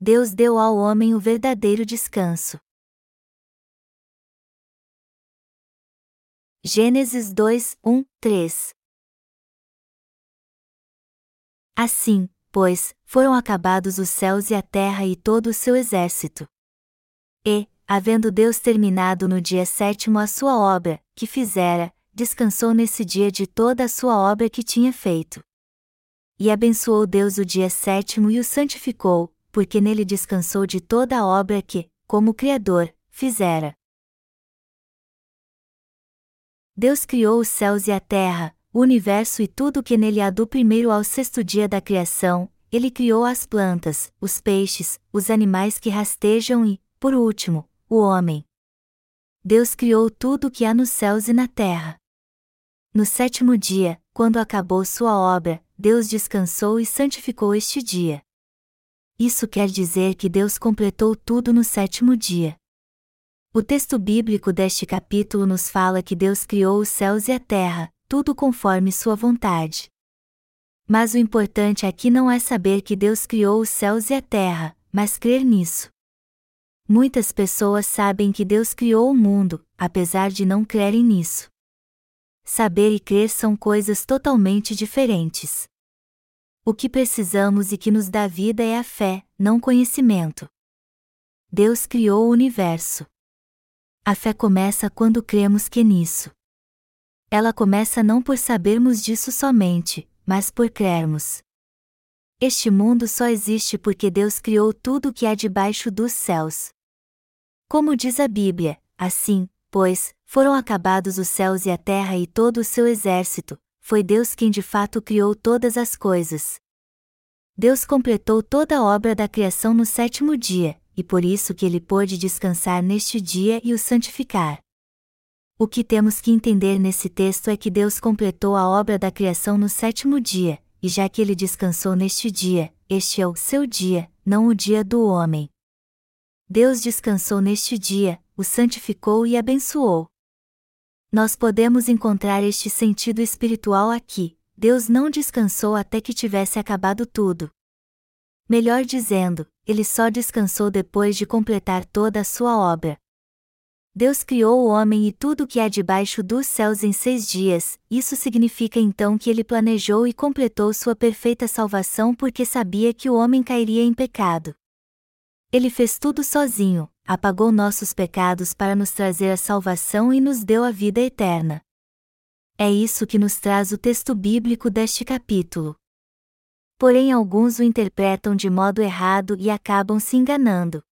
Deus deu ao homem o verdadeiro descanso. Gênesis 2, 1, 3 Assim, pois, foram acabados os céus e a terra e todo o seu exército. E, havendo Deus terminado no dia sétimo a sua obra, que fizera, descansou nesse dia de toda a sua obra que tinha feito. E abençoou Deus o dia sétimo e o santificou, porque nele descansou de toda a obra que, como Criador, fizera. Deus criou os céus e a terra, o universo e tudo o que nele há do primeiro ao sexto dia da criação, ele criou as plantas, os peixes, os animais que rastejam e, por último, o homem. Deus criou tudo o que há nos céus e na terra. No sétimo dia, quando acabou sua obra, Deus descansou e santificou este dia. Isso quer dizer que Deus completou tudo no sétimo dia. O texto bíblico deste capítulo nos fala que Deus criou os céus e a terra, tudo conforme sua vontade. Mas o importante aqui não é saber que Deus criou os céus e a terra, mas crer nisso. Muitas pessoas sabem que Deus criou o mundo, apesar de não crerem nisso. Saber e crer são coisas totalmente diferentes. O que precisamos e que nos dá vida é a fé, não conhecimento. Deus criou o universo. A fé começa quando cremos que nisso. Ela começa não por sabermos disso somente, mas por crermos. Este mundo só existe porque Deus criou tudo o que há debaixo dos céus. Como diz a Bíblia, assim, pois, foram acabados os céus e a terra e todo o seu exército, foi Deus quem de fato criou todas as coisas. Deus completou toda a obra da criação no sétimo dia, e por isso que ele pôde descansar neste dia e o santificar. O que temos que entender nesse texto é que Deus completou a obra da criação no sétimo dia, e já que ele descansou neste dia, este é o seu dia, não o dia do homem. Deus descansou neste dia, o santificou e abençoou. Nós podemos encontrar este sentido espiritual aqui: Deus não descansou até que tivesse acabado tudo. Melhor dizendo, ele só descansou depois de completar toda a sua obra. Deus criou o homem e tudo o que há debaixo dos céus em seis dias, isso significa então que ele planejou e completou sua perfeita salvação porque sabia que o homem cairia em pecado. Ele fez tudo sozinho, apagou nossos pecados para nos trazer a salvação e nos deu a vida eterna. É isso que nos traz o texto bíblico deste capítulo. Porém, alguns o interpretam de modo errado e acabam se enganando.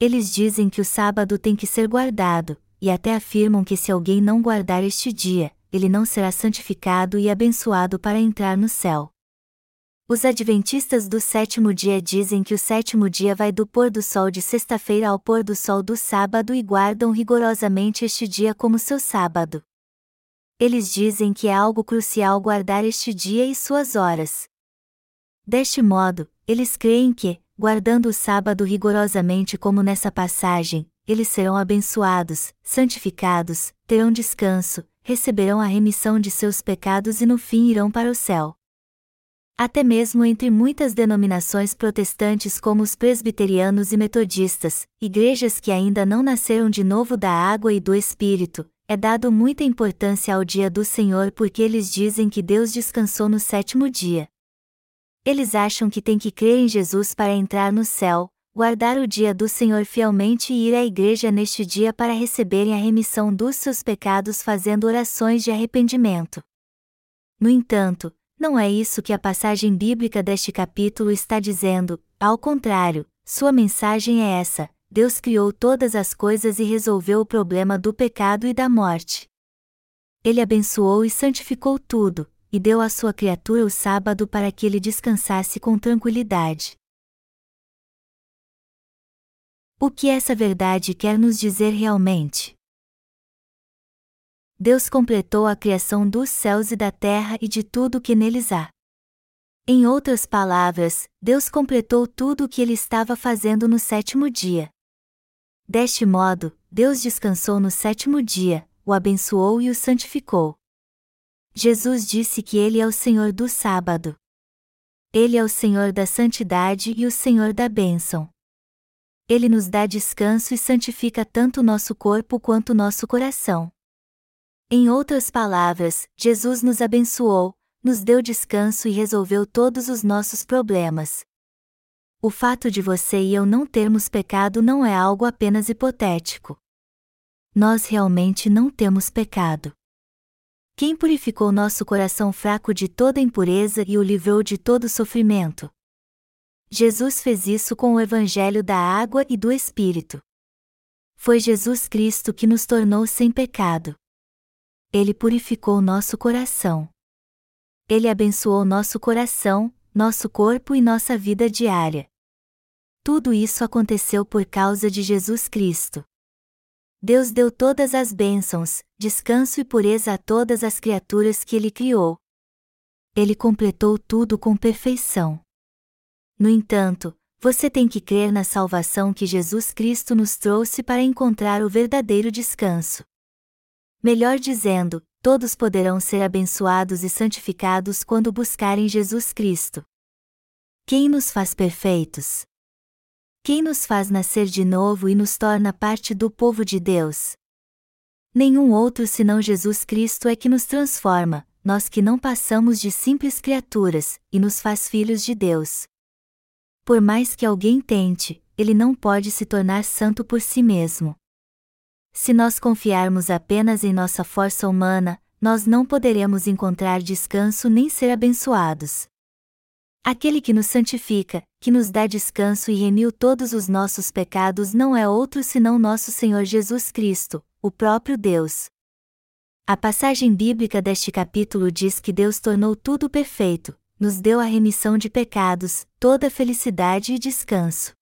Eles dizem que o sábado tem que ser guardado, e até afirmam que se alguém não guardar este dia, ele não será santificado e abençoado para entrar no céu. Os adventistas do sétimo dia dizem que o sétimo dia vai do pôr do sol de sexta-feira ao pôr do sol do sábado e guardam rigorosamente este dia como seu sábado. Eles dizem que é algo crucial guardar este dia e suas horas. Deste modo, eles creem que, guardando o sábado rigorosamente como nessa passagem, eles serão abençoados, santificados, terão descanso, receberão a remissão de seus pecados e no fim irão para o céu. Até mesmo entre muitas denominações protestantes como os presbiterianos e metodistas, igrejas que ainda não nasceram de novo da água e do Espírito, é dado muita importância ao dia do Senhor porque eles dizem que Deus descansou no sétimo dia. Eles acham que têm que crer em Jesus para entrar no céu, guardar o dia do Senhor fielmente e ir à igreja neste dia para receberem a remissão dos seus pecados fazendo orações de arrependimento. No entanto, não é isso que a passagem bíblica deste capítulo está dizendo, ao contrário, sua mensagem é essa: Deus criou todas as coisas e resolveu o problema do pecado e da morte. Ele abençoou e santificou tudo, e deu à sua criatura o sábado para que ele descansasse com tranquilidade. O que essa verdade quer nos dizer realmente? Deus completou a criação dos céus e da terra e de tudo o que neles há. Em outras palavras, Deus completou tudo o que ele estava fazendo no sétimo dia. Deste modo, Deus descansou no sétimo dia, o abençoou e o santificou. Jesus disse que ele é o Senhor do sábado. Ele é o Senhor da santidade e o Senhor da bênção. Ele nos dá descanso e santifica tanto nosso corpo quanto nosso coração. Em outras palavras, Jesus nos abençoou, nos deu descanso e resolveu todos os nossos problemas. O fato de você e eu não termos pecado não é algo apenas hipotético. Nós realmente não temos pecado. Quem purificou nosso coração fraco de toda impureza e o livrou de todo sofrimento? Jesus fez isso com o Evangelho da água e do Espírito. Foi Jesus Cristo que nos tornou sem pecado. Ele purificou nosso coração. Ele abençoou nosso coração, nosso corpo e nossa vida diária. Tudo isso aconteceu por causa de Jesus Cristo. Deus deu todas as bênçãos, descanso e pureza a todas as criaturas que Ele criou. Ele completou tudo com perfeição. No entanto, você tem que crer na salvação que Jesus Cristo nos trouxe para encontrar o verdadeiro descanso. Melhor dizendo, todos poderão ser abençoados e santificados quando buscarem Jesus Cristo. Quem nos faz perfeitos? Quem nos faz nascer de novo e nos torna parte do povo de Deus? Nenhum outro senão Jesus Cristo é que nos transforma, nós que não passamos de simples criaturas, e nos faz filhos de Deus. Por mais que alguém tente, ele não pode se tornar santo por si mesmo. Se nós confiarmos apenas em nossa força humana, nós não poderemos encontrar descanso nem ser abençoados. Aquele que nos santifica, que nos dá descanso e remiu todos os nossos pecados não é outro senão nosso Senhor Jesus Cristo, o próprio Deus. A passagem bíblica deste capítulo diz que Deus tornou tudo perfeito, nos deu a remissão de pecados, toda felicidade e descanso.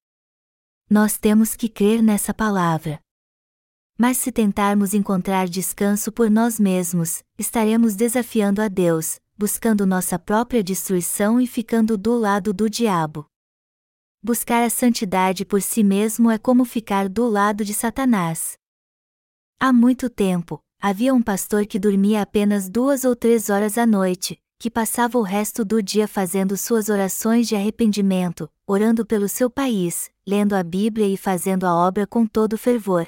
Nós temos que crer nessa palavra. Mas se tentarmos encontrar descanso por nós mesmos, estaremos desafiando a Deus, buscando nossa própria destruição e ficando do lado do diabo. Buscar a santidade por si mesmo é como ficar do lado de Satanás. Há muito tempo, havia um pastor que dormia apenas duas ou três horas à noite, que passava o resto do dia fazendo suas orações de arrependimento, orando pelo seu país, lendo a Bíblia e fazendo a obra com todo fervor.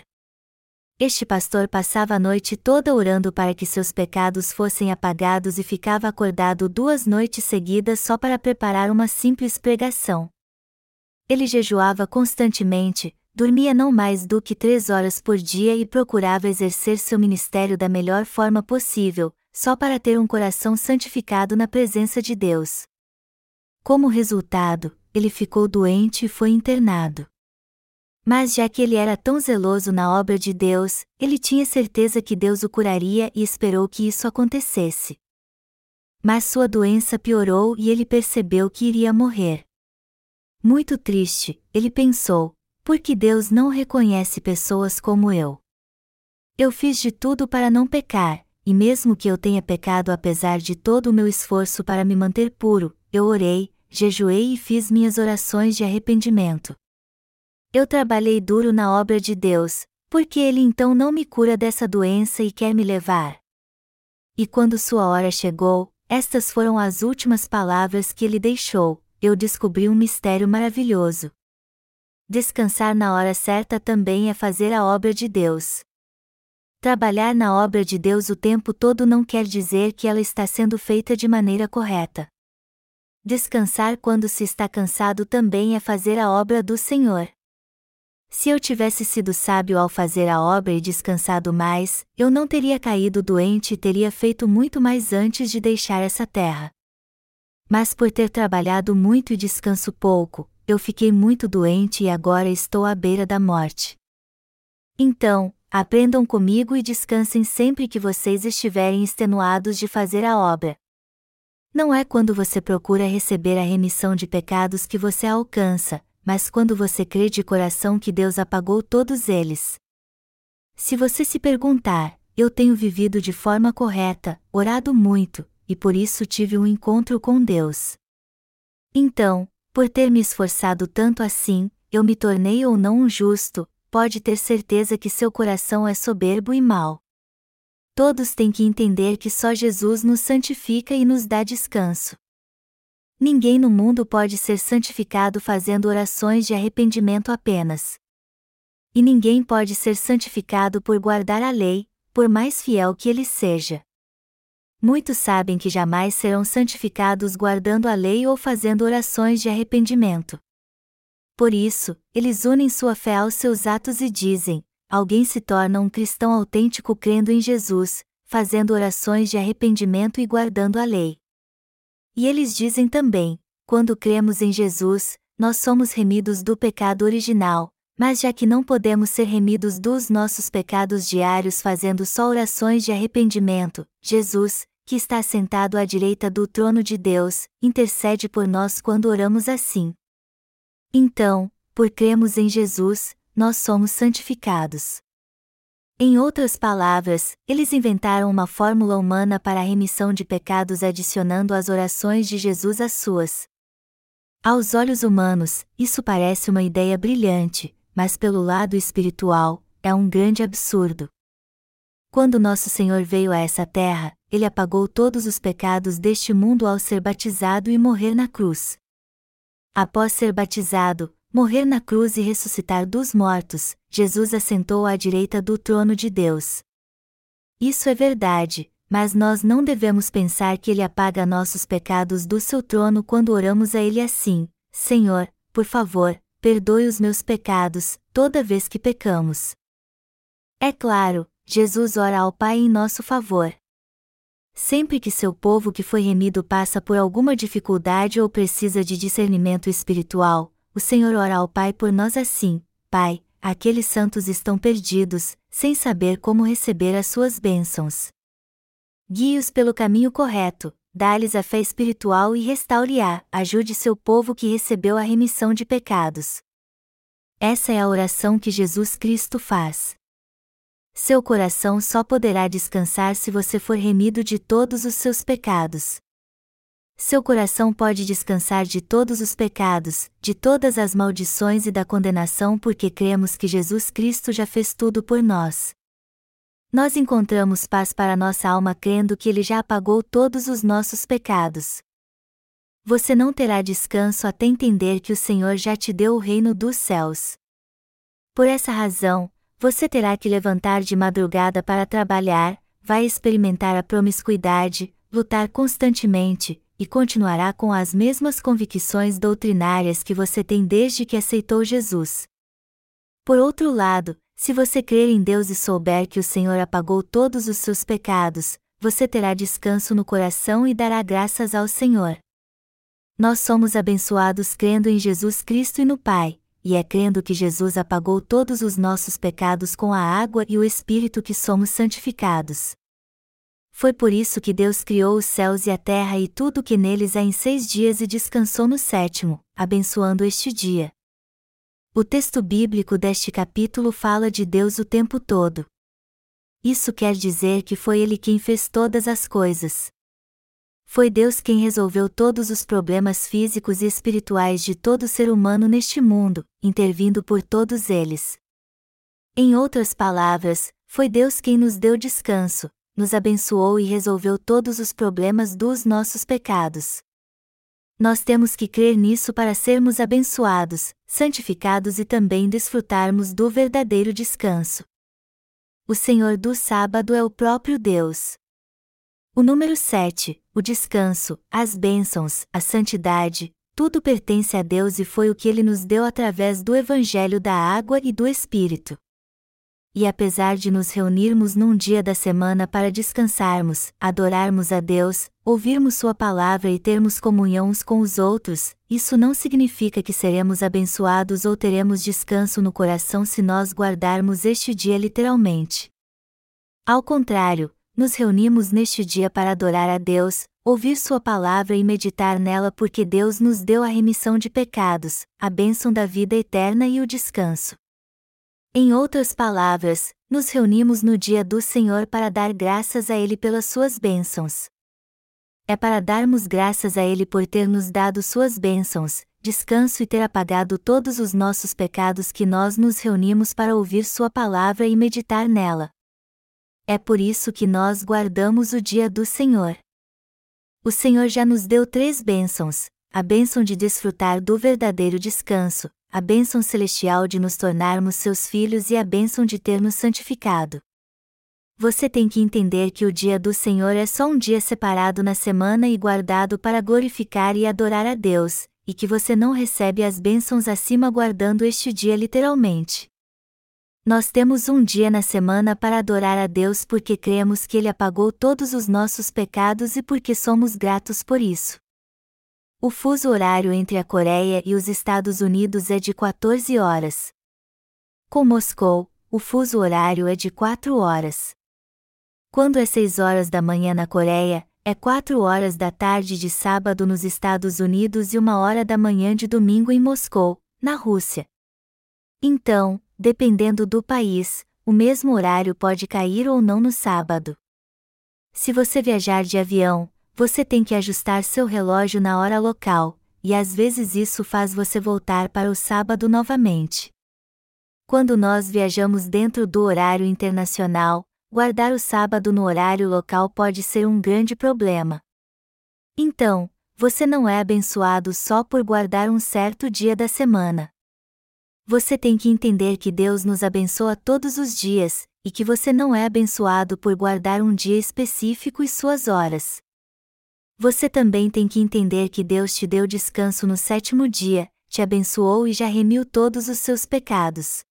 Este pastor passava a noite toda orando para que seus pecados fossem apagados e ficava acordado duas noites seguidas só para preparar uma simples pregação. Ele jejuava constantemente, dormia não mais do que três horas por dia e procurava exercer seu ministério da melhor forma possível, só para ter um coração santificado na presença de Deus. Como resultado, ele ficou doente e foi internado. Mas já que ele era tão zeloso na obra de Deus, ele tinha certeza que Deus o curaria e esperou que isso acontecesse. Mas sua doença piorou e ele percebeu que iria morrer. Muito triste, ele pensou: por que Deus não reconhece pessoas como eu? Eu fiz de tudo para não pecar, e mesmo que eu tenha pecado apesar de todo o meu esforço para me manter puro, eu orei, jejuei e fiz minhas orações de arrependimento. Eu trabalhei duro na obra de Deus, porque Ele então não me cura dessa doença e quer me levar? E quando sua hora chegou, estas foram as últimas palavras que ele deixou: eu descobri um mistério maravilhoso. Descansar na hora certa também é fazer a obra de Deus. Trabalhar na obra de Deus o tempo todo não quer dizer que ela está sendo feita de maneira correta. Descansar quando se está cansado também é fazer a obra do Senhor. Se eu tivesse sido sábio ao fazer a obra e descansado mais, eu não teria caído doente e teria feito muito mais antes de deixar essa terra. Mas por ter trabalhado muito e descanso pouco, eu fiquei muito doente e agora estou à beira da morte. Então, aprendam comigo e descansem sempre que vocês estiverem extenuados de fazer a obra. Não é quando você procura receber a remissão de pecados que você a alcança, mas quando você crê de coração que Deus apagou todos eles. Se você se perguntar, eu tenho vivido de forma correta, orado muito, e por isso tive um encontro com Deus. Então, por ter me esforçado tanto assim, eu me tornei ou não um justo, pode ter certeza que seu coração é soberbo e mau. Todos têm que entender que só Jesus nos santifica e nos dá descanso. Ninguém no mundo pode ser santificado fazendo orações de arrependimento apenas. E ninguém pode ser santificado por guardar a lei, por mais fiel que ele seja. Muitos sabem que jamais serão santificados guardando a lei ou fazendo orações de arrependimento. Por isso, eles unem sua fé aos seus atos e dizem: alguém se torna um cristão autêntico crendo em Jesus, fazendo orações de arrependimento e guardando a lei. E eles dizem também: quando cremos em Jesus, nós somos remidos do pecado original, mas já que não podemos ser remidos dos nossos pecados diários fazendo só orações de arrependimento, Jesus, que está sentado à direita do trono de Deus, intercede por nós quando oramos assim. Então, por cremos em Jesus, nós somos santificados. Em outras palavras, eles inventaram uma fórmula humana para a remissão de pecados adicionando as orações de Jesus às suas. Aos olhos humanos, isso parece uma ideia brilhante, mas pelo lado espiritual, é um grande absurdo. Quando nosso Senhor veio a essa terra, ele apagou todos os pecados deste mundo ao ser batizado e morrer na cruz. Após ser batizado, morrer na cruz e ressuscitar dos mortos, Jesus assentou à direita do trono de Deus. Isso é verdade, mas nós não devemos pensar que Ele apaga nossos pecados do seu trono quando oramos a Ele assim: Senhor, por favor, perdoe os meus pecados, toda vez que pecamos. É claro, Jesus ora ao Pai em nosso favor. Sempre que seu povo que foi remido passa por alguma dificuldade ou precisa de discernimento espiritual, o Senhor ora ao Pai por nós assim: Pai, aqueles santos estão perdidos, sem saber como receber as suas bênçãos. Guie-os pelo caminho correto, dá-lhes a fé espiritual e restaure-a, ajude seu povo que recebeu a remissão de pecados. Essa é a oração que Jesus Cristo faz. Seu coração só poderá descansar se você for remido de todos os seus pecados. Seu coração pode descansar de todos os pecados, de todas as maldições e da condenação porque cremos que Jesus Cristo já fez tudo por nós. Nós encontramos paz para nossa alma crendo que Ele já apagou todos os nossos pecados. Você não terá descanso até entender que o Senhor já te deu o reino dos céus. Por essa razão, você terá que levantar de madrugada para trabalhar, vai experimentar a promiscuidade, lutar constantemente, e continuará com as mesmas convicções doutrinárias que você tem desde que aceitou Jesus. Por outro lado, se você crer em Deus e souber que o Senhor apagou todos os seus pecados, você terá descanso no coração e dará graças ao Senhor. Nós somos abençoados crendo em Jesus Cristo e no Pai, e é crendo que Jesus apagou todos os nossos pecados com a água e o Espírito que somos santificados. Foi por isso que Deus criou os céus e a terra e tudo o que neles há em seis dias e descansou no sétimo, abençoando este dia. O texto bíblico deste capítulo fala de Deus o tempo todo. Isso quer dizer que foi Ele quem fez todas as coisas. Foi Deus quem resolveu todos os problemas físicos e espirituais de todo ser humano neste mundo, intervindo por todos eles. Em outras palavras, foi Deus quem nos deu descanso, nos abençoou e resolveu todos os problemas dos nossos pecados. Nós temos que crer nisso para sermos abençoados, santificados e também desfrutarmos do verdadeiro descanso. O Senhor do sábado é o próprio Deus. O número 7, o descanso, as bênçãos, a santidade, tudo pertence a Deus e foi o que ele nos deu através do Evangelho da Água e do Espírito. E apesar de nos reunirmos num dia da semana para descansarmos, adorarmos a Deus, ouvirmos Sua palavra e termos comunhão uns com os outros, isso não significa que seremos abençoados ou teremos descanso no coração se nós guardarmos este dia literalmente. Ao contrário, nos reunimos neste dia para adorar a Deus, ouvir Sua palavra e meditar nela porque Deus nos deu a remissão de pecados, a bênção da vida eterna e o descanso. Em outras palavras, nos reunimos no dia do Senhor para dar graças a Ele pelas Suas bênçãos. É para darmos graças a Ele por ter nos dado Suas bênçãos, descanso e ter apagado todos os nossos pecados que nós nos reunimos para ouvir Sua palavra e meditar nela. É por isso que nós guardamos o dia do Senhor. O Senhor já nos deu três bênçãos: a bênção de desfrutar do verdadeiro descanso, a bênção celestial de nos tornarmos seus filhos e a bênção de ter nos santificado. Você tem que entender que o dia do Senhor é só um dia separado na semana e guardado para glorificar e adorar a Deus, e que você não recebe as bênçãos acima guardando este dia literalmente. Nós temos um dia na semana para adorar a Deus porque cremos que Ele apagou todos os nossos pecados e porque somos gratos por isso. O fuso horário entre a Coreia e os Estados Unidos é de 14 horas. Com Moscou, o fuso horário é de 4 horas. Quando é 6 horas da manhã na Coreia, é 4 horas da tarde de sábado nos Estados Unidos e 1 hora da manhã de domingo em Moscou, na Rússia. Então, dependendo do país, o mesmo horário pode cair ou não no sábado. Se você viajar de avião, você tem que ajustar seu relógio na hora local, e às vezes isso faz você voltar para o sábado novamente. Quando nós viajamos dentro do horário internacional, guardar o sábado no horário local pode ser um grande problema. Então, você não é abençoado só por guardar um certo dia da semana. Você tem que entender que Deus nos abençoa todos os dias, e que você não é abençoado por guardar um dia específico e suas horas. Você também tem que entender que Deus te deu descanso no sétimo dia, te abençoou e já remiu todos os seus pecados.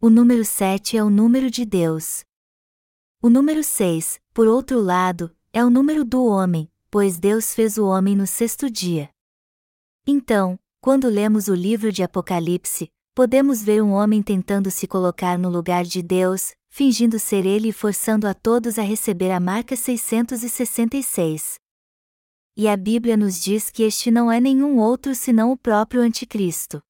O número 7 é o número de Deus. O número 6, por outro lado, é o número do homem, pois Deus fez o homem no sexto dia. Então, quando lemos o livro de Apocalipse, podemos ver um homem tentando se colocar no lugar de Deus, fingindo ser ele e forçando a todos a receber a marca 666. E a Bíblia nos diz que este não é nenhum outro senão o próprio Anticristo.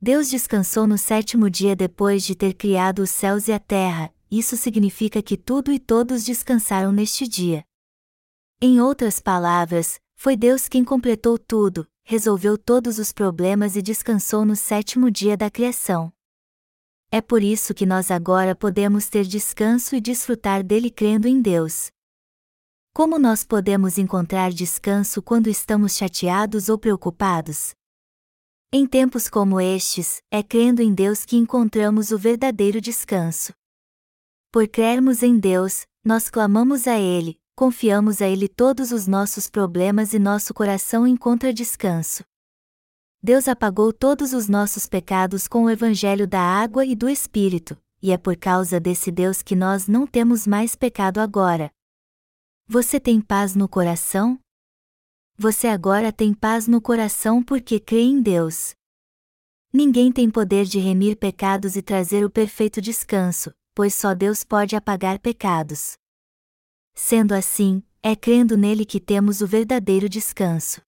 Deus descansou no sétimo dia depois de ter criado os céus e a terra, isso significa que tudo e todos descansaram neste dia. Em outras palavras, foi Deus quem completou tudo, resolveu todos os problemas e descansou no sétimo dia da criação. É por isso que nós agora podemos ter descanso e desfrutar dele crendo em Deus. Como nós podemos encontrar descanso quando estamos chateados ou preocupados? Em tempos como estes, é crendo em Deus que encontramos o verdadeiro descanso. Por crermos em Deus, nós clamamos a Ele, confiamos a Ele todos os nossos problemas e nosso coração encontra descanso. Deus apagou todos os nossos pecados com o Evangelho da água e do Espírito, e é por causa desse Deus que nós não temos mais pecado agora. Você tem paz no coração? Você agora tem paz no coração porque crê em Deus. Ninguém tem poder de remir pecados e trazer o perfeito descanso, pois só Deus pode apagar pecados. Sendo assim, é crendo nele que temos o verdadeiro descanso.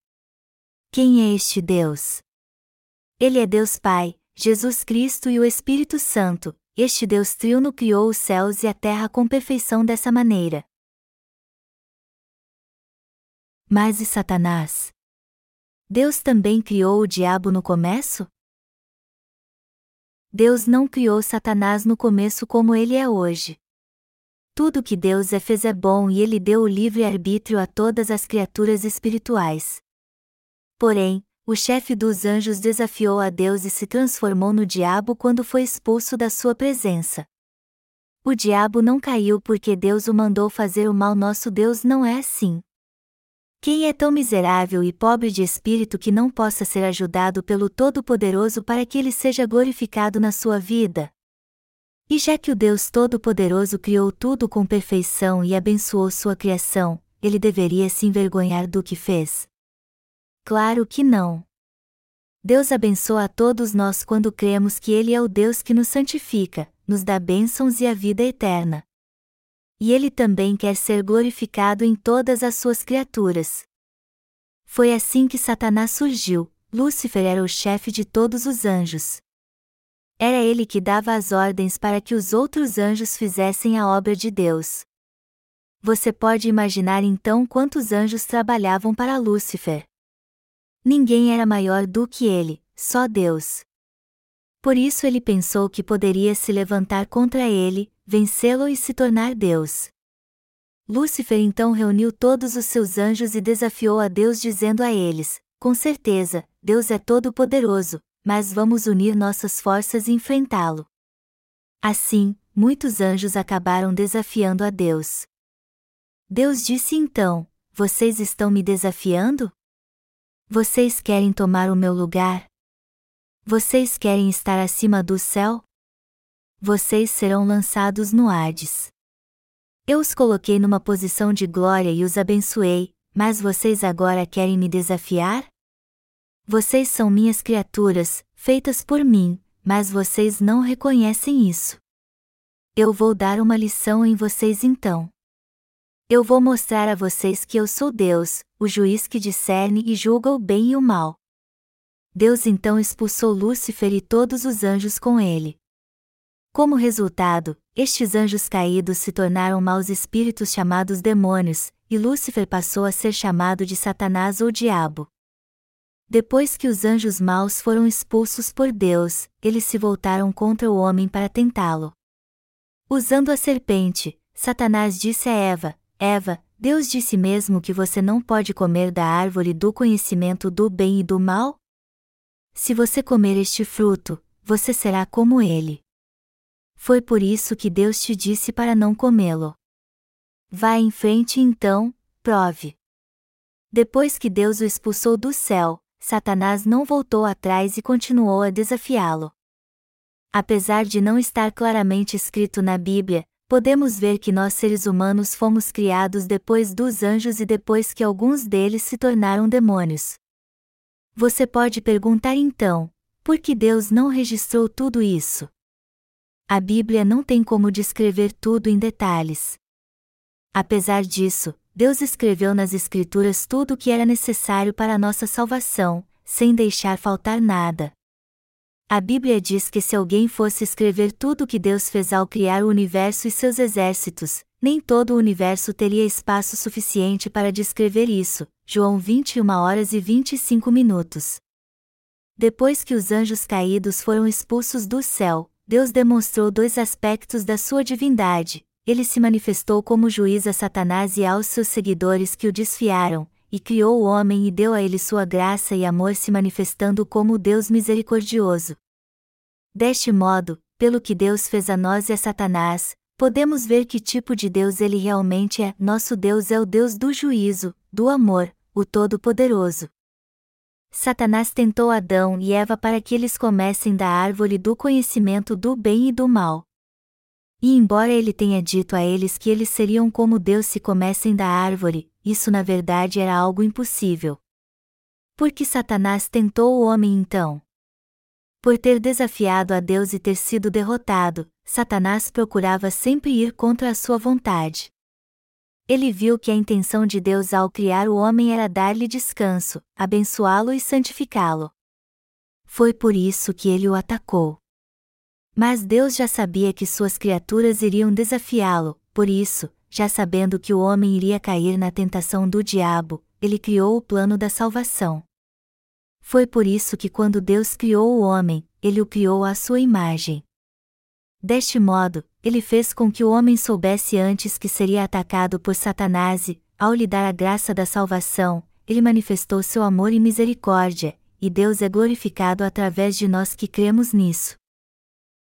Quem é este Deus? Ele é Deus Pai, Jesus Cristo e o Espírito Santo, este Deus triuno criou os céus e a terra com perfeição dessa maneira. Mas e Satanás? Deus também criou o diabo no começo? Deus não criou Satanás no começo como ele é hoje. Tudo que Deus é fez é bom e ele deu o livre arbítrio a todas as criaturas espirituais. Porém, o chefe dos anjos desafiou a Deus e se transformou no diabo quando foi expulso da sua presença. O diabo não caiu porque Deus o mandou fazer o mal, nosso Deus não é assim. Quem é tão miserável e pobre de espírito que não possa ser ajudado pelo Todo-Poderoso para que ele seja glorificado na sua vida? E já que o Deus Todo-Poderoso criou tudo com perfeição e abençoou sua criação, ele deveria se envergonhar do que fez? Claro que não. Deus abençoa a todos nós quando cremos que Ele é o Deus que nos santifica, nos dá bênçãos e a vida eterna e ele também quer ser glorificado em todas as suas criaturas. Foi assim que Satanás surgiu, Lúcifer era o chefe de todos os anjos. Era ele que dava as ordens para que os outros anjos fizessem a obra de Deus. Você pode imaginar então quantos anjos trabalhavam para Lúcifer. Ninguém era maior do que ele, só Deus. Por isso ele pensou que poderia se levantar contra ele, vencê-lo e se tornar Deus. Lúcifer então reuniu todos os seus anjos e desafiou a Deus dizendo a eles: com certeza, Deus é todo-poderoso, mas vamos unir nossas forças e enfrentá-lo. Assim, muitos anjos acabaram desafiando a Deus. Deus disse então: Vocês estão me desafiando? Vocês querem tomar o meu lugar? Vocês querem estar acima do céu? Vocês serão lançados no Hades. Eu os coloquei numa posição de glória e os abençoei, mas vocês agora querem me desafiar? Vocês são minhas criaturas, feitas por mim, mas vocês não reconhecem isso. Eu vou dar uma lição em vocês então. Eu vou mostrar a vocês que eu sou Deus, o juiz que discerne e julga o bem e o mal. Deus então expulsou Lúcifer e todos os anjos com ele. Como resultado, estes anjos caídos se tornaram maus espíritos chamados demônios, e Lúcifer passou a ser chamado de Satanás ou Diabo. Depois que os anjos maus foram expulsos por Deus, eles se voltaram contra o homem para tentá-lo. Usando a serpente, Satanás disse a Eva: Eva, Deus disse mesmo que você não pode comer da árvore do conhecimento do bem e do mal? Se você comer este fruto, você será como ele. Foi por isso que Deus te disse para não comê-lo. Vá em frente então, prove. Depois que Deus o expulsou do céu, Satanás não voltou atrás e continuou a desafiá-lo. Apesar de não estar claramente escrito na Bíblia, podemos ver que nós seres humanos fomos criados depois dos anjos e depois que alguns deles se tornaram demônios. Você pode perguntar então: por que Deus não registrou tudo isso? A Bíblia não tem como descrever tudo em detalhes. Apesar disso, Deus escreveu nas Escrituras tudo o que era necessário para a nossa salvação, sem deixar faltar nada. A Bíblia diz que se alguém fosse escrever tudo o que Deus fez ao criar o universo e seus exércitos, nem todo o universo teria espaço suficiente para descrever isso. João 21 horas e 25 minutos. Depois que os anjos caídos foram expulsos do céu, Deus demonstrou dois aspectos da sua divindade, ele se manifestou como juiz a Satanás e aos seus seguidores que o desfiaram, e criou o homem e deu a ele sua graça e amor se manifestando como Deus misericordioso. Deste modo, pelo que Deus fez a nós e a Satanás, podemos ver que tipo de Deus ele realmente é. Nosso Deus é o Deus do juízo, do amor, o Todo-Poderoso. Satanás tentou Adão e Eva para que eles comessem da árvore do conhecimento do bem e do mal. E embora ele tenha dito a eles que eles seriam como Deus se comessem da árvore, isso na verdade era algo impossível. Por que Satanás tentou o homem então? Por ter desafiado a Deus e ter sido derrotado, Satanás procurava sempre ir contra a sua vontade. Ele viu que a intenção de Deus ao criar o homem era dar-lhe descanso, abençoá-lo e santificá-lo. Foi por isso que ele o atacou. Mas Deus já sabia que suas criaturas iriam desafiá-lo, por isso, já sabendo que o homem iria cair na tentação do diabo, ele criou o plano da salvação. Foi por isso que quando Deus criou o homem, ele o criou à sua imagem. Deste modo, ele fez com que o homem soubesse antes que seria atacado por Satanás e, ao lhe dar a graça da salvação, ele manifestou seu amor e misericórdia, e Deus é glorificado através de nós que cremos nisso.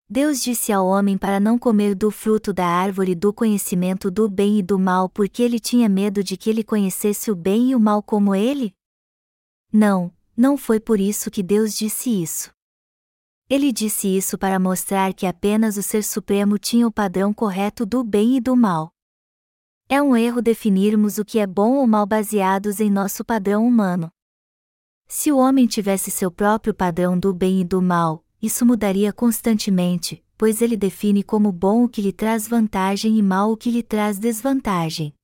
Deus disse ao homem para não comer do fruto da árvore do conhecimento do bem e do mal porque ele tinha medo de que ele conhecesse o bem e o mal como ele? Não, não foi por isso que Deus disse isso. Ele disse isso para mostrar que apenas o Ser Supremo tinha o padrão correto do bem e do mal. É um erro definirmos o que é bom ou mal baseados em nosso padrão humano. Se o homem tivesse seu próprio padrão do bem e do mal, isso mudaria constantemente, pois ele define como bom o que lhe traz vantagem e mal o que lhe traz desvantagem.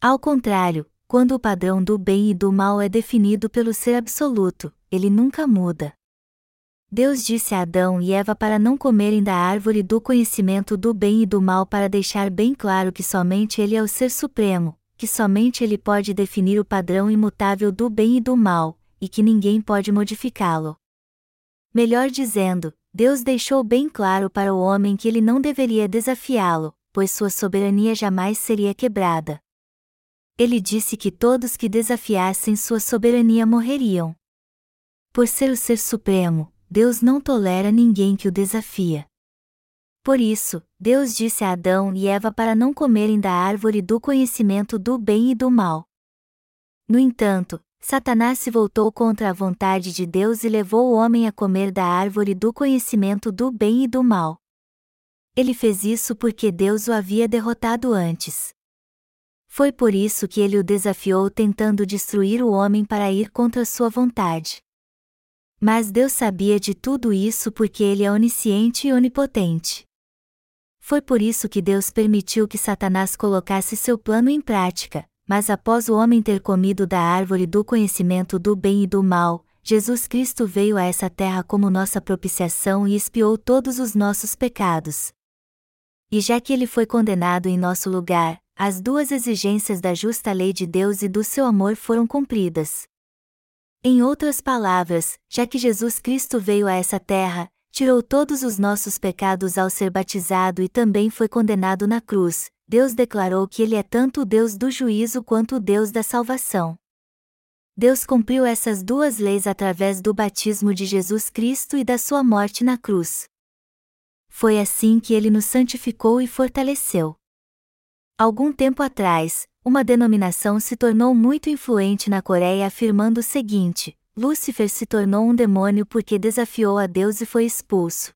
Ao contrário, quando o padrão do bem e do mal é definido pelo ser absoluto, ele nunca muda. Deus disse a Adão e Eva para não comerem da árvore do conhecimento do bem e do mal para deixar bem claro que somente Ele é o Ser Supremo, que somente Ele pode definir o padrão imutável do bem e do mal, e que ninguém pode modificá-lo. Melhor dizendo, Deus deixou bem claro para o homem que ele não deveria desafiá-lo, pois sua soberania jamais seria quebrada. ele disse que todos que desafiassem sua soberania morreriam. Por ser o Ser Supremo, Deus não tolera ninguém que o desafia. Por isso, Deus disse a Adão e Eva para não comerem da árvore do conhecimento do bem e do mal. No entanto, Satanás se voltou contra a vontade de Deus e levou o homem a comer da árvore do conhecimento do bem e do mal. Ele fez isso porque Deus o havia derrotado antes. Foi por isso que ele o desafiou tentando destruir o homem para ir contra sua vontade. Mas Deus sabia de tudo isso porque ele é onisciente e onipotente. Foi por isso que Deus permitiu que Satanás colocasse seu plano em prática, mas após o homem ter comido da árvore do conhecimento do bem e do mal, Jesus Cristo veio a essa terra como nossa propiciação e expiou todos os nossos pecados. E já que ele foi condenado em nosso lugar, as duas exigências da justa lei de Deus e do seu amor foram cumpridas. Em outras palavras, já que Jesus Cristo veio a essa terra, tirou todos os nossos pecados ao ser batizado e também foi condenado na cruz, Deus declarou que Ele é tanto o Deus do juízo quanto o Deus da salvação. Deus cumpriu essas duas leis através do batismo de Jesus Cristo e da sua morte na cruz. Foi assim que Ele nos santificou e fortaleceu. Algum tempo atrás, uma denominação se tornou muito influente na Coreia afirmando o seguinte: Lúcifer se tornou um demônio porque desafiou a Deus e foi expulso.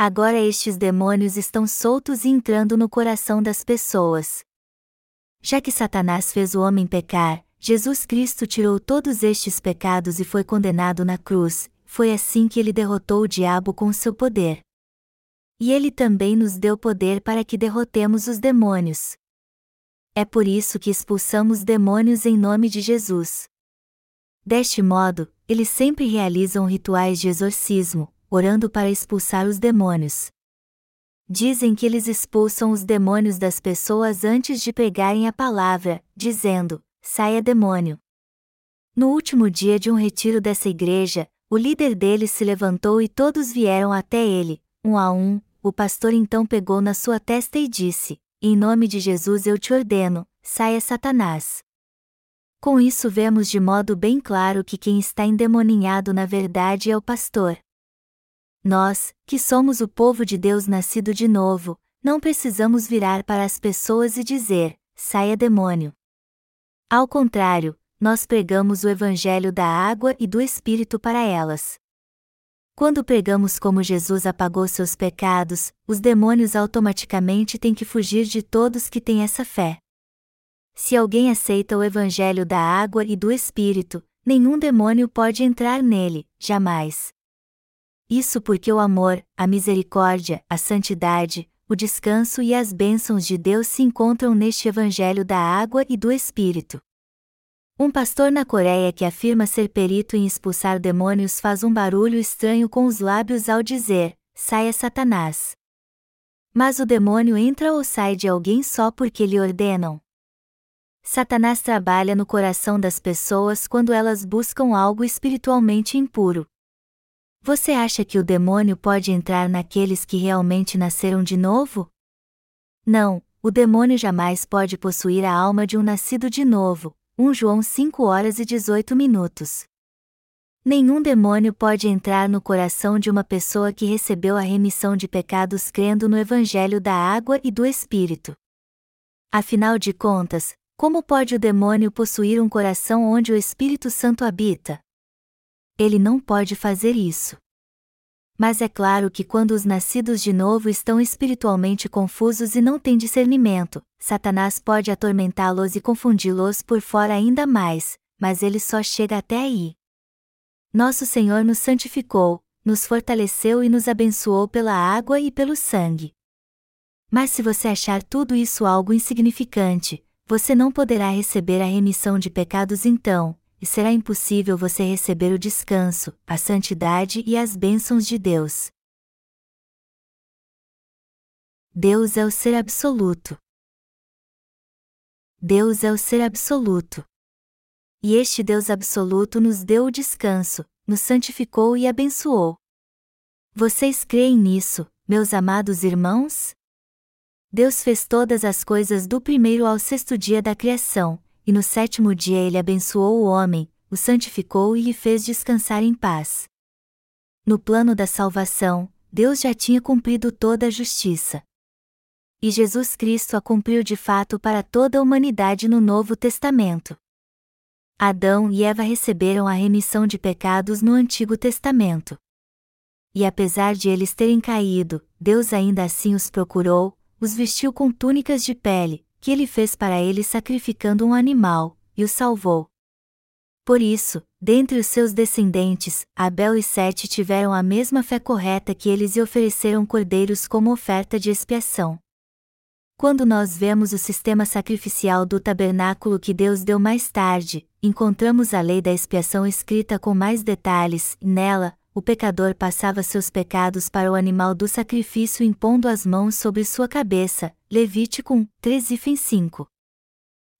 Agora estes demônios estão soltos e entrando no coração das pessoas. Já que Satanás fez o homem pecar, Jesus Cristo tirou todos estes pecados e foi condenado na cruz, foi assim que ele derrotou o diabo com seu poder. E ele também nos deu poder para que derrotemos os demônios. É por isso que expulsamos demônios em nome de Jesus. Deste modo, eles sempre realizam rituais de exorcismo, orando para expulsar os demônios. Dizem que eles expulsam os demônios das pessoas antes de pregarem a palavra, dizendo: saia demônio. No último dia de um retiro dessa igreja, o líder deles se levantou e todos vieram até ele, um a um, o pastor então pegou na sua testa e disse: Em nome de Jesus eu te ordeno, saia Satanás. Com isso vemos de modo bem claro que quem está endemoninhado na verdade é o pastor. Nós, que somos o povo de Deus nascido de novo, não precisamos virar para as pessoas e dizer: saia demônio. Ao contrário, nós pregamos o evangelho da água e do Espírito para elas. Quando pregamos como Jesus apagou seus pecados, os demônios automaticamente têm que fugir de todos que têm essa fé. Se alguém aceita o evangelho da água e do Espírito, nenhum demônio pode entrar nele, jamais. Isso porque o amor, a misericórdia, a santidade, o descanso e as bênçãos de Deus se encontram neste evangelho da água e do Espírito. Um pastor na Coreia que afirma ser perito em expulsar demônios faz um barulho estranho com os lábios ao dizer: saia Satanás. Mas o demônio entra ou sai de alguém só porque lhe ordenam? Satanás trabalha no coração das pessoas quando elas buscam algo espiritualmente impuro. Você acha que o demônio pode entrar naqueles que realmente nasceram de novo? Não, o demônio jamais pode possuir a alma de um nascido de novo, 1 João 5 horas e 18 minutos. Nenhum demônio pode entrar no coração de uma pessoa que recebeu a remissão de pecados crendo no Evangelho da água e do Espírito. Afinal de contas, como pode o demônio possuir um coração onde o Espírito Santo habita? Ele não pode fazer isso. Mas é claro que quando os nascidos de novo estão espiritualmente confusos e não têm discernimento, Satanás pode atormentá-los e confundi-los por fora ainda mais, mas ele só chega até aí. Nosso Senhor nos santificou, nos fortaleceu e nos abençoou pela água e pelo sangue. Mas se você achar tudo isso algo insignificante, você não poderá receber a remissão de pecados então, e será impossível você receber o descanso, a santidade e as bênçãos de Deus. Deus é o ser absoluto. Deus é o ser absoluto. E este Deus absoluto nos deu o descanso, nos santificou e abençoou. Vocês creem nisso, meus amados irmãos? Deus fez todas as coisas do primeiro ao sexto dia da criação, e no sétimo dia ele abençoou o homem, o santificou e lhe fez descansar em paz. No plano da salvação, Deus já tinha cumprido toda a justiça. E Jesus Cristo a cumpriu de fato para toda a humanidade no Novo Testamento. Adão e Eva receberam a remissão de pecados no Antigo Testamento. E apesar de eles terem caído, Deus ainda assim os procurou, os vestiu com túnicas de pele, que ele fez para eles sacrificando um animal, e os salvou. Por isso, dentre os seus descendentes, Abel e Sete tiveram a mesma fé correta que eles e ofereceram cordeiros como oferta de expiação. Quando nós vemos o sistema sacrificial do tabernáculo que Deus deu mais tarde, encontramos a lei da expiação escrita com mais detalhes, e nela, o pecador passava seus pecados para o animal do sacrifício impondo as mãos sobre sua cabeça. Levítico 1, 3 e 5.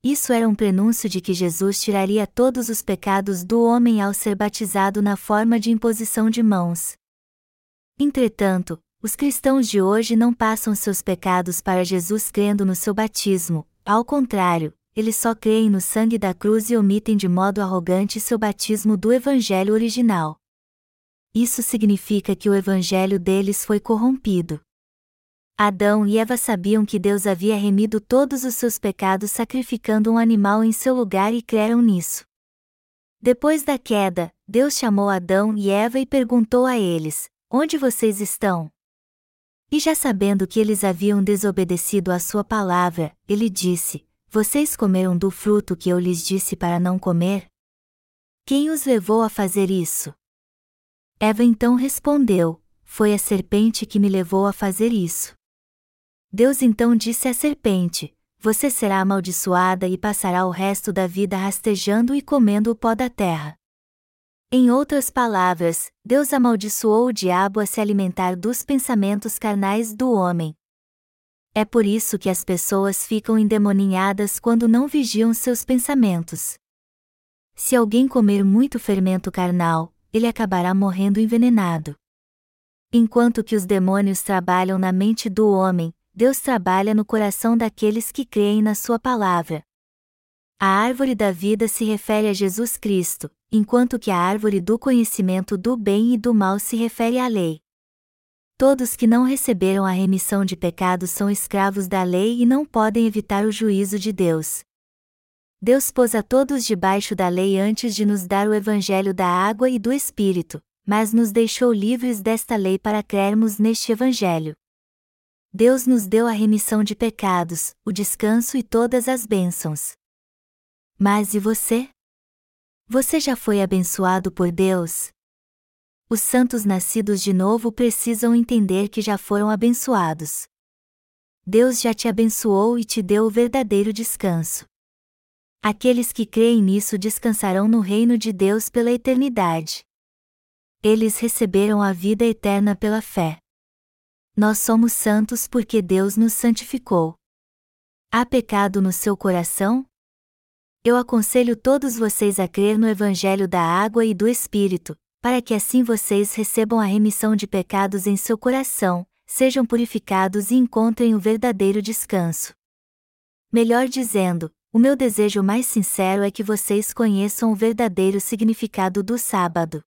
Isso era um prenúncio de que Jesus tiraria todos os pecados do homem ao ser batizado na forma de imposição de mãos. Entretanto, os cristãos de hoje não passam seus pecados para Jesus crendo no seu batismo, ao contrário, eles só creem no sangue da cruz e omitem de modo arrogante seu batismo do Evangelho original. Isso significa que o Evangelho deles foi corrompido. Adão e Eva sabiam que Deus havia remido todos os seus pecados sacrificando um animal em seu lugar e creram nisso. Depois da queda, Deus chamou Adão e Eva e perguntou a eles: Onde vocês estão? E já sabendo que eles haviam desobedecido à sua palavra, ele disse: Vocês comeram do fruto que eu lhes disse para não comer? Quem os levou a fazer isso? Eva então respondeu: Foi a serpente que me levou a fazer isso. Deus então disse à serpente: Você será amaldiçoada e passará o resto da vida rastejando e comendo o pó da terra. Em outras palavras, Deus amaldiçoou o diabo a se alimentar dos pensamentos carnais do homem. É por isso que as pessoas ficam endemoninhadas quando não vigiam seus pensamentos. Se alguém comer muito fermento carnal, ele acabará morrendo envenenado. Enquanto que os demônios trabalham na mente do homem, Deus trabalha no coração daqueles que creem na Sua palavra. A árvore da vida se refere a Jesus Cristo, enquanto que a árvore do conhecimento do bem e do mal se refere à lei. Todos que não receberam a remissão de pecados são escravos da lei e não podem evitar o juízo de Deus. Deus pôs a todos debaixo da lei antes de nos dar o evangelho da água e do Espírito, mas nos deixou livres desta lei para crermos neste evangelho. Deus nos deu a remissão de pecados, o descanso e todas as bênçãos. Mas e você? Você já foi abençoado por Deus? Os santos nascidos de novo precisam entender que já foram abençoados. Deus já te abençoou e te deu o verdadeiro descanso. Aqueles que creem nisso descansarão no reino de Deus pela eternidade. Eles receberam a vida eterna pela fé. Nós somos santos porque Deus nos santificou. Há pecado no seu coração? Eu aconselho todos vocês a crer no Evangelho da Água e do Espírito, para que assim vocês recebam a remissão de pecados em seu coração, sejam purificados e encontrem o verdadeiro descanso. Melhor dizendo, o meu desejo mais sincero é que vocês conheçam o verdadeiro significado do sábado.